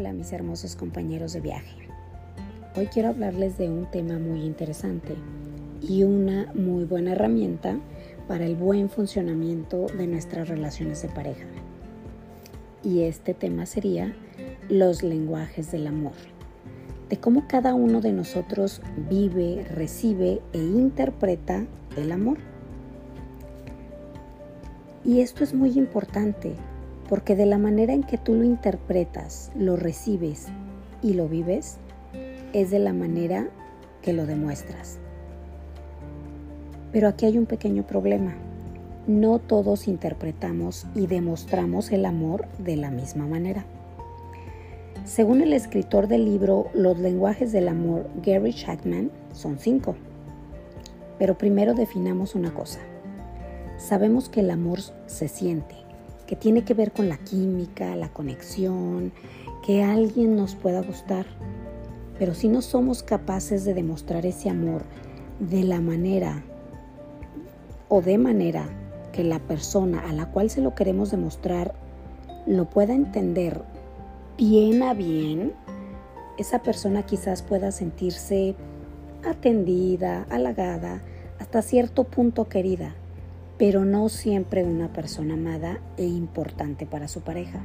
Hola mis hermosos compañeros de viaje. Hoy quiero hablarles de un tema muy interesante y una muy buena herramienta para el buen funcionamiento de nuestras relaciones de pareja. Y este tema sería los lenguajes del amor, de cómo cada uno de nosotros vive, recibe e interpreta el amor. Y esto es muy importante porque de la manera en que tú lo interpretas, lo recibes y lo vives, es de la manera que lo demuestras. Pero aquí hay un pequeño problema. No todos interpretamos y demostramos el amor de la misma manera. Según el escritor del libro Los lenguajes del amor, Gary Chapman, son cinco. Pero primero definamos una cosa. Sabemos que el amor se siente, que tiene que ver con la química, la conexión, que alguien nos pueda gustar. Pero si no somos capaces de demostrar ese amor de la manera o de manera que la persona a la cual se lo queremos demostrar lo pueda entender bien a bien, esa persona quizás pueda sentirse atendida, halagada, hasta cierto punto querida pero no siempre una persona amada e importante para su pareja.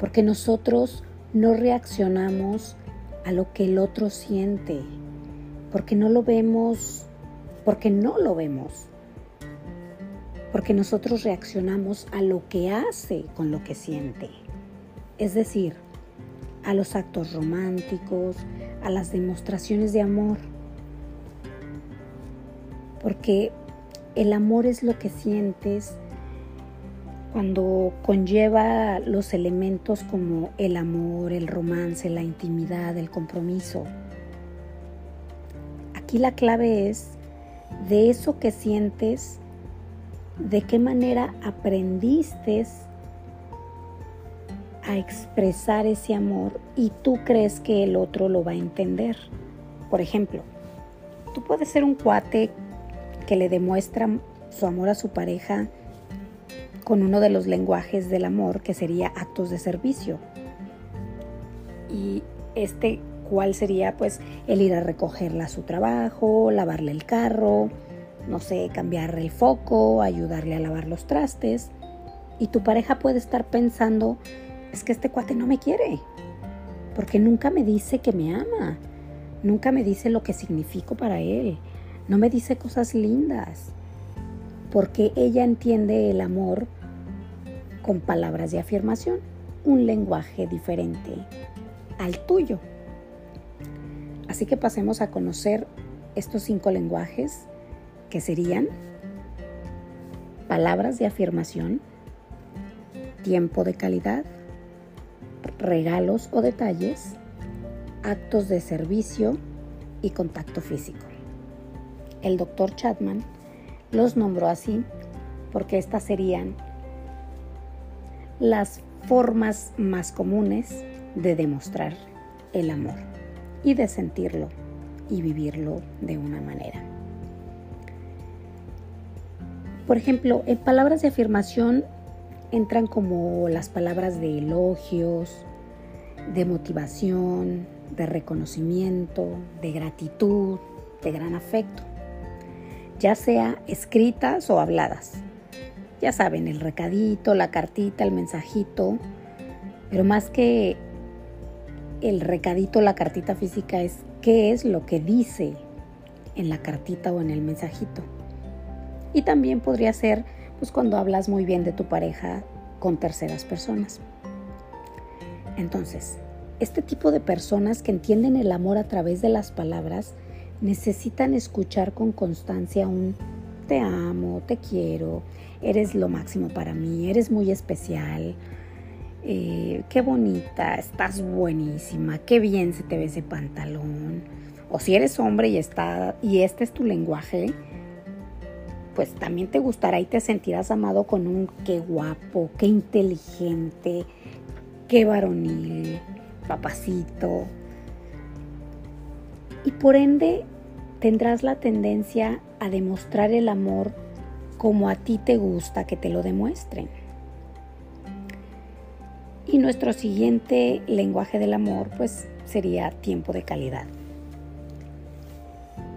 Porque nosotros no reaccionamos a lo que el otro siente, porque no lo vemos, porque no lo vemos, porque nosotros reaccionamos a lo que hace con lo que siente, es decir, a los actos románticos, a las demostraciones de amor, porque el amor es lo que sientes cuando conlleva los elementos como el amor, el romance, la intimidad, el compromiso. Aquí la clave es de eso que sientes, de qué manera aprendiste a expresar ese amor y tú crees que el otro lo va a entender. Por ejemplo, tú puedes ser un cuate que le demuestra su amor a su pareja con uno de los lenguajes del amor que sería actos de servicio. Y este cuál sería pues el ir a recogerla a su trabajo, lavarle el carro, no sé, cambiarle el foco, ayudarle a lavar los trastes. Y tu pareja puede estar pensando, es que este cuate no me quiere, porque nunca me dice que me ama, nunca me dice lo que significo para él, no me dice cosas lindas, porque ella entiende el amor con palabras de afirmación, un lenguaje diferente al tuyo. Así que pasemos a conocer estos cinco lenguajes que serían palabras de afirmación, tiempo de calidad, regalos o detalles, actos de servicio y contacto físico. El doctor Chapman los nombró así porque estas serían las formas más comunes de demostrar el amor y de sentirlo y vivirlo de una manera. Por ejemplo, en palabras de afirmación entran como las palabras de elogios, de motivación, de reconocimiento, de gratitud, de gran afecto ya sea escritas o habladas. Ya saben, el recadito, la cartita, el mensajito, pero más que el recadito, la cartita física es qué es lo que dice en la cartita o en el mensajito. Y también podría ser pues cuando hablas muy bien de tu pareja con terceras personas. Entonces, este tipo de personas que entienden el amor a través de las palabras necesitan escuchar con constancia un te amo, te quiero, eres lo máximo para mí, eres muy especial, eh, qué bonita, estás buenísima, qué bien se te ve ese pantalón. O si eres hombre y, está, y este es tu lenguaje, pues también te gustará y te sentirás amado con un qué guapo, qué inteligente, qué varonil, papacito. Y por ende tendrás la tendencia a demostrar el amor como a ti te gusta que te lo demuestren. Y nuestro siguiente lenguaje del amor pues sería tiempo de calidad.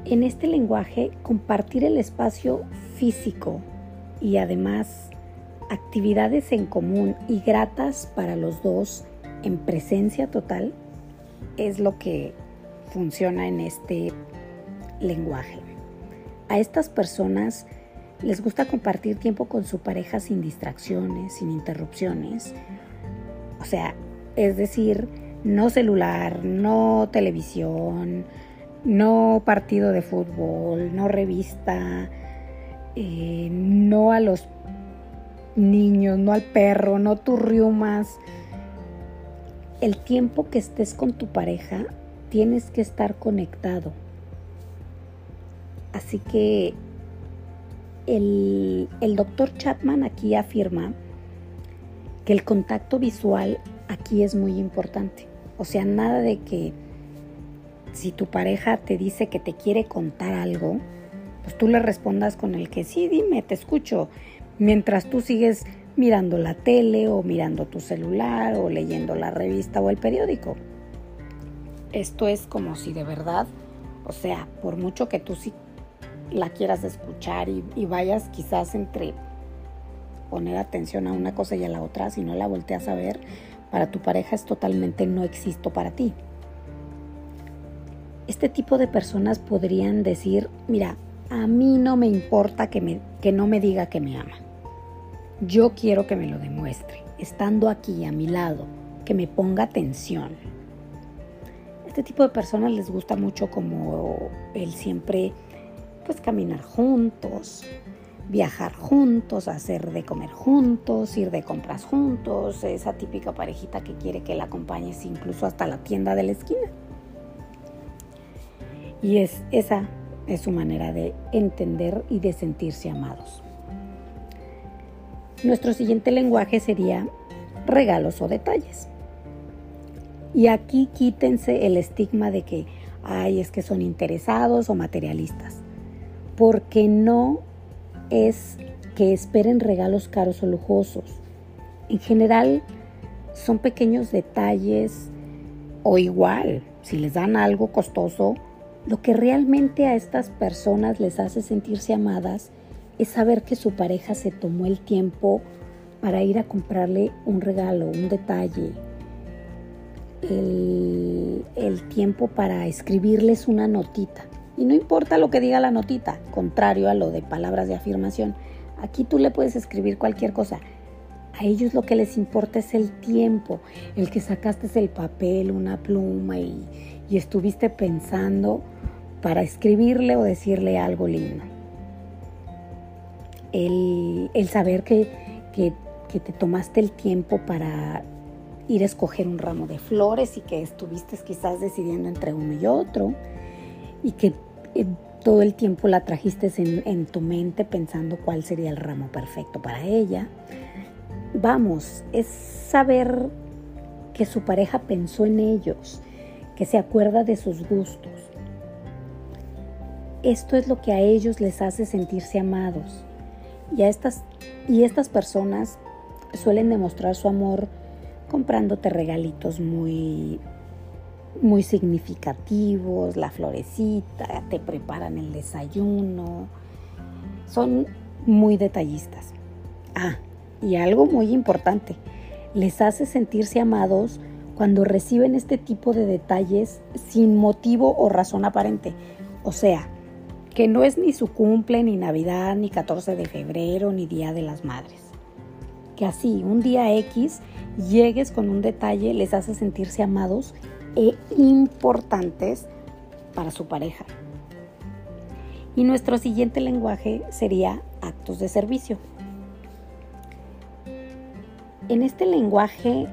En este lenguaje compartir el espacio físico y además actividades en común y gratas para los dos en presencia total es lo que funciona en este lenguaje. A estas personas les gusta compartir tiempo con su pareja sin distracciones, sin interrupciones. O sea, es decir, no celular, no televisión, no partido de fútbol, no revista, eh, no a los niños, no al perro, no tus riumas. El tiempo que estés con tu pareja tienes que estar conectado. Así que el, el doctor Chapman aquí afirma que el contacto visual aquí es muy importante. O sea, nada de que si tu pareja te dice que te quiere contar algo, pues tú le respondas con el que sí, dime, te escucho, mientras tú sigues mirando la tele o mirando tu celular o leyendo la revista o el periódico. Esto es como si de verdad, o sea, por mucho que tú sí la quieras escuchar y, vayas quizás entre poner atención a una cosa y a la otra, si no la volteas a ver, para tu pareja es totalmente no existo para ti. Este tipo de personas podrían decir, mira, a mí no me importa que, me, que no me diga que me ama. Yo quiero que me lo demuestre, estando aquí a mi lado, que me ponga atención. Este tipo de personas les gusta mucho como el siempre, pues caminar juntos, viajar juntos, hacer de comer juntos, ir de compras juntos, esa típica parejita que quiere que la acompañes incluso hasta la tienda de la esquina. Y es esa es su manera de entender y de sentirse amados. Nuestro siguiente lenguaje sería regalos o detalles. Y aquí quítense el estigma de que, ay, es que son interesados o materialistas, porque no es que esperen regalos caros o lujosos. En general son pequeños detalles o igual, si les dan algo costoso, lo que realmente a estas personas les hace sentirse amadas es saber que su pareja se tomó el tiempo para ir a comprarle un regalo, un detalle, el, tiempo para escribirles una notita. Y no importa lo que diga la notita, contrario a lo de palabras de afirmación, aquí tú le puedes escribir cualquier cosa. A ellos lo que les importa es el tiempo, el que sacaste el papel, una pluma y, y estuviste pensando para escribirle o decirle algo lindo. El, saber que, que, te tomaste el tiempo para ir a escoger un ramo de flores y que estuviste quizás decidiendo entre uno y otro y que eh, todo el tiempo la trajiste en, en, tu mente pensando cuál sería el ramo perfecto para ella. Vamos, es saber que su pareja pensó en ellos, que se acuerda de sus gustos. Esto es lo que a ellos les hace sentirse amados. Y, a estas, y estas personas suelen demostrar su amor comprándote regalitos muy, muy significativos, la florecita, te preparan el desayuno. Son muy detallistas. Ah, y algo muy importante, les hace sentirse amados cuando reciben este tipo de detalles sin motivo o razón aparente. O sea, que no es ni su cumple, ni Navidad, ni 14 de febrero, ni Día de las Madres. Que así, un día X, llegues con un detalle, les hace sentirse amados e importantes para su pareja. Y nuestro siguiente lenguaje sería actos de servicio. En este lenguaje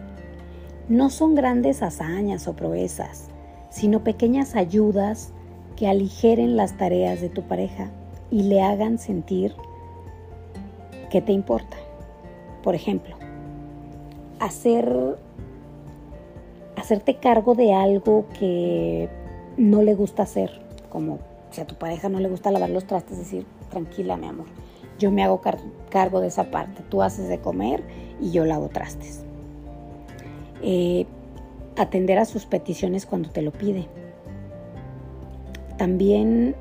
no son grandes hazañas o proezas, sino pequeñas ayudas que aligeren las tareas de tu pareja y le hagan sentir que te importa. Por ejemplo, hacer hacerte cargo de algo que no le gusta hacer, como si a tu pareja no le gusta lavar los trastes, decir, tranquila mi amor, yo me hago cargo de esa parte, tú haces de comer y yo lavo trastes eh, atender a sus peticiones cuando te lo pide. También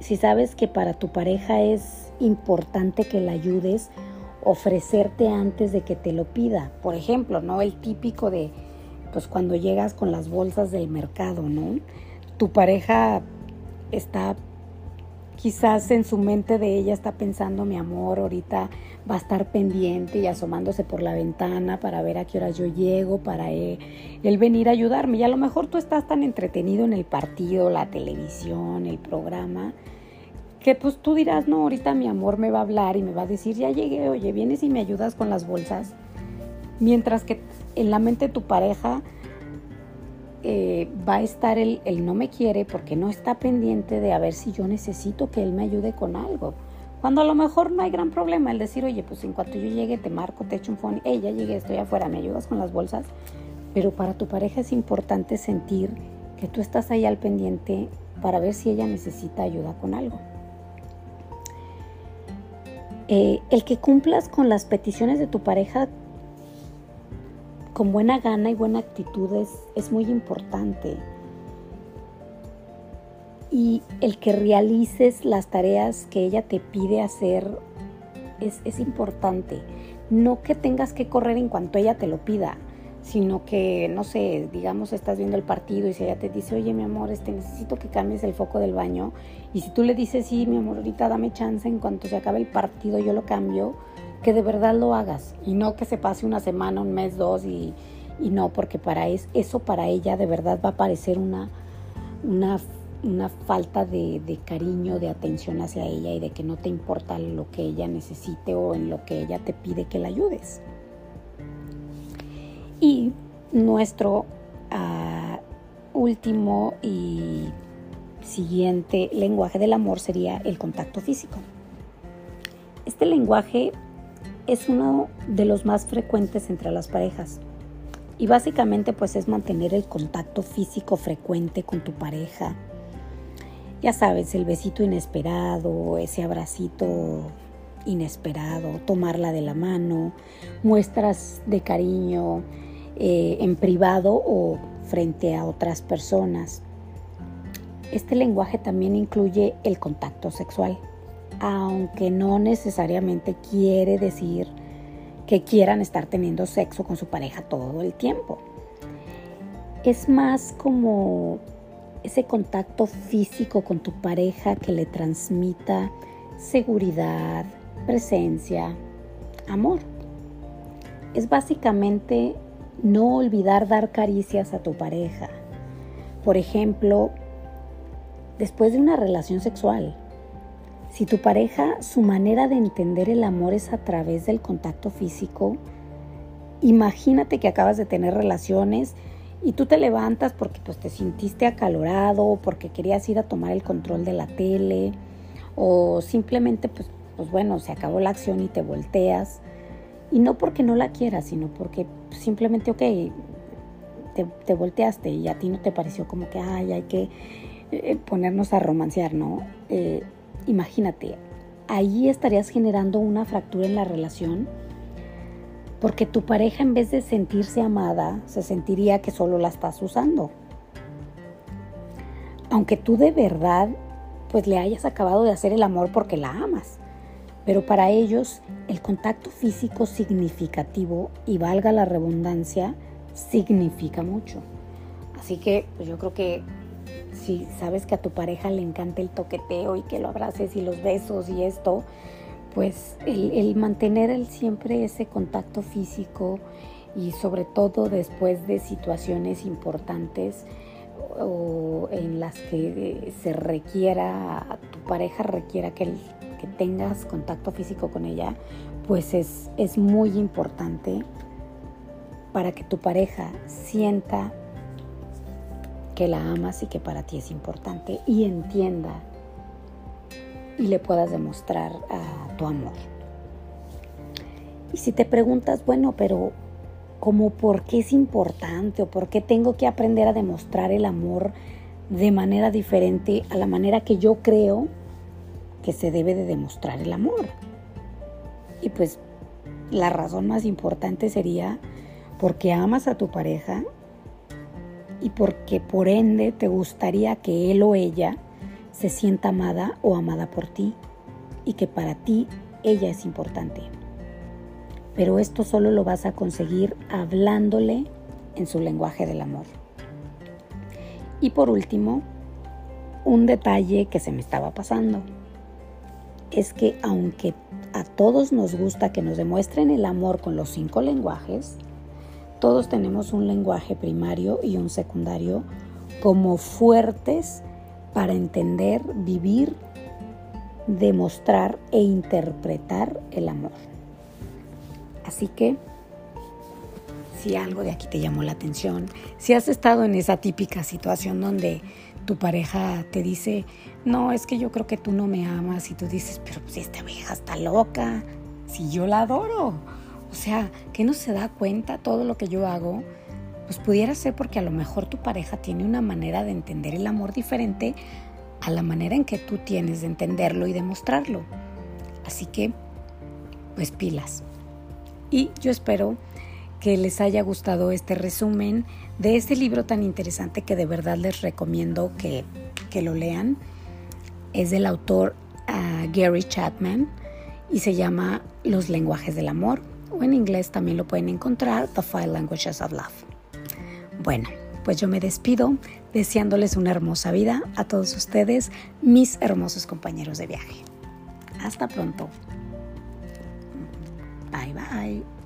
si sabes que para tu pareja es importante que la ayudes, ofrecerte antes de que te lo pida. Por ejemplo, ¿no? El típico de, pues cuando llegas con las bolsas del mercado, ¿no? Tu pareja está quizás en su mente de ella está pensando, mi amor, ahorita va a estar pendiente y asomándose por la ventana para ver a qué hora yo llego, para él, venir a ayudarme. Y a lo mejor tú estás tan entretenido en el partido, la televisión, el programa, que pues tú dirás, no, ahorita mi amor me va a hablar y me va a decir, ya llegué, oye, vienes y me ayudas con las bolsas. Mientras que en la mente de tu pareja eh, va a estar el, el, no me quiere porque no está pendiente de a ver si yo necesito que él me ayude con algo. Cuando a lo mejor no hay gran problema el decir, oye, pues en cuanto yo llegue te marco, te echo un phone, hey, ya llegué, estoy afuera, ¿me ayudas con las bolsas? Pero para tu pareja es importante sentir que tú estás ahí al pendiente para ver si ella necesita ayuda con algo. Eh, el que cumplas con las peticiones de tu pareja con buena gana y buena actitud es, muy importante. Y el que realices las tareas que ella te pide hacer es, es importante. No que tengas que correr en cuanto ella te lo pida sino que, no sé, digamos, estás viendo el partido y si ella te dice, oye, mi amor, este, necesito que cambies el foco del baño, y si tú le dices, sí, mi amor, ahorita dame chance, en cuanto se acabe el partido yo lo cambio, que de verdad lo hagas, y no que se pase una semana, un mes, dos, y, y no, porque para eso para ella de verdad va a parecer una, una, una falta de, de cariño, de atención hacia ella y de que no te importa lo que ella necesite o en lo que ella te pide que la ayudes. Y nuestro ah, último y siguiente lenguaje del amor sería el contacto físico. Este lenguaje es uno de los más frecuentes entre las parejas y básicamente pues es mantener el contacto físico frecuente con tu pareja. Ya sabes, el besito inesperado, ese abracito inesperado, tomarla de la mano, muestras de cariño, eh, en privado o frente a otras personas. Este lenguaje también incluye el contacto sexual, aunque no necesariamente quiere decir que quieran estar teniendo sexo con su pareja todo el tiempo. Es más como ese contacto físico con tu pareja que le transmita seguridad, presencia, amor. Es básicamente no olvidar dar caricias a tu pareja. Por ejemplo, después de una relación sexual, si tu pareja, su manera de entender el amor es a través del contacto físico, imagínate que acabas de tener relaciones y tú te levantas porque pues, te sintiste acalorado, porque querías ir a tomar el control de la tele, o simplemente pues, pues bueno, se acabó la acción y te volteas. Y no porque no la quieras, sino porque simplemente, ok, te, volteaste y a ti no te pareció como que, ay, hay que eh, ponernos a romancear, ¿no? Eh, imagínate, ahí estarías generando una fractura en la relación porque tu pareja en vez de sentirse amada, se sentiría que solo la estás usando. Aunque tú de verdad, pues le hayas acabado de hacer el amor porque la amas. Pero para ellos el contacto físico significativo, y valga la redundancia, significa mucho. Así que pues yo creo que si sabes que a tu pareja le encanta el toqueteo y que lo abraces y los besos y esto, pues el, mantener el, siempre ese contacto físico y sobre todo después de situaciones importantes o en las que se requiera, tu pareja requiera que el que tengas contacto físico con ella, pues es, es muy importante para que tu pareja sienta que la amas y que para ti es importante y entienda y le puedas demostrar tu amor. Y si te preguntas, bueno, pero ¿cómo por qué es importante o por qué tengo que aprender a demostrar el amor de manera diferente a la manera que yo creo que se debe de demostrar el amor. Y pues la razón más importante sería porque amas a tu pareja y porque por ende te gustaría que él o ella se sienta amada o amada por ti y que para ti ella es importante. Pero esto solo lo vas a conseguir hablándole en su lenguaje del amor. Y por último, un detalle que se me estaba pasando es que aunque a todos nos gusta que nos demuestren el amor con los cinco lenguajes, todos tenemos un lenguaje primario y un secundario como fuertes para entender, vivir, demostrar e interpretar el amor. Así que, si algo de aquí te llamó la atención, si has estado en esa típica situación donde tu pareja te dice, no, es que yo creo que tú no me amas y tú dices, pero si esta vieja está loca, si yo la adoro. O sea, que no se da cuenta todo lo que yo hago, pues pudiera ser porque a lo mejor tu pareja tiene una manera de entender el amor diferente a la manera en que tú tienes de entenderlo y demostrarlo. Así que, pues pilas. Y yo espero que les haya gustado este resumen de este libro tan interesante que de verdad les recomiendo que, lo lean. Es del autor ah, Gary Chapman y se llama Los lenguajes del amor o en inglés también lo pueden encontrar The Five Languages of Love. Bueno, pues yo me despido deseándoles una hermosa vida a todos ustedes, mis hermosos compañeros de viaje. Hasta pronto. Bye bye.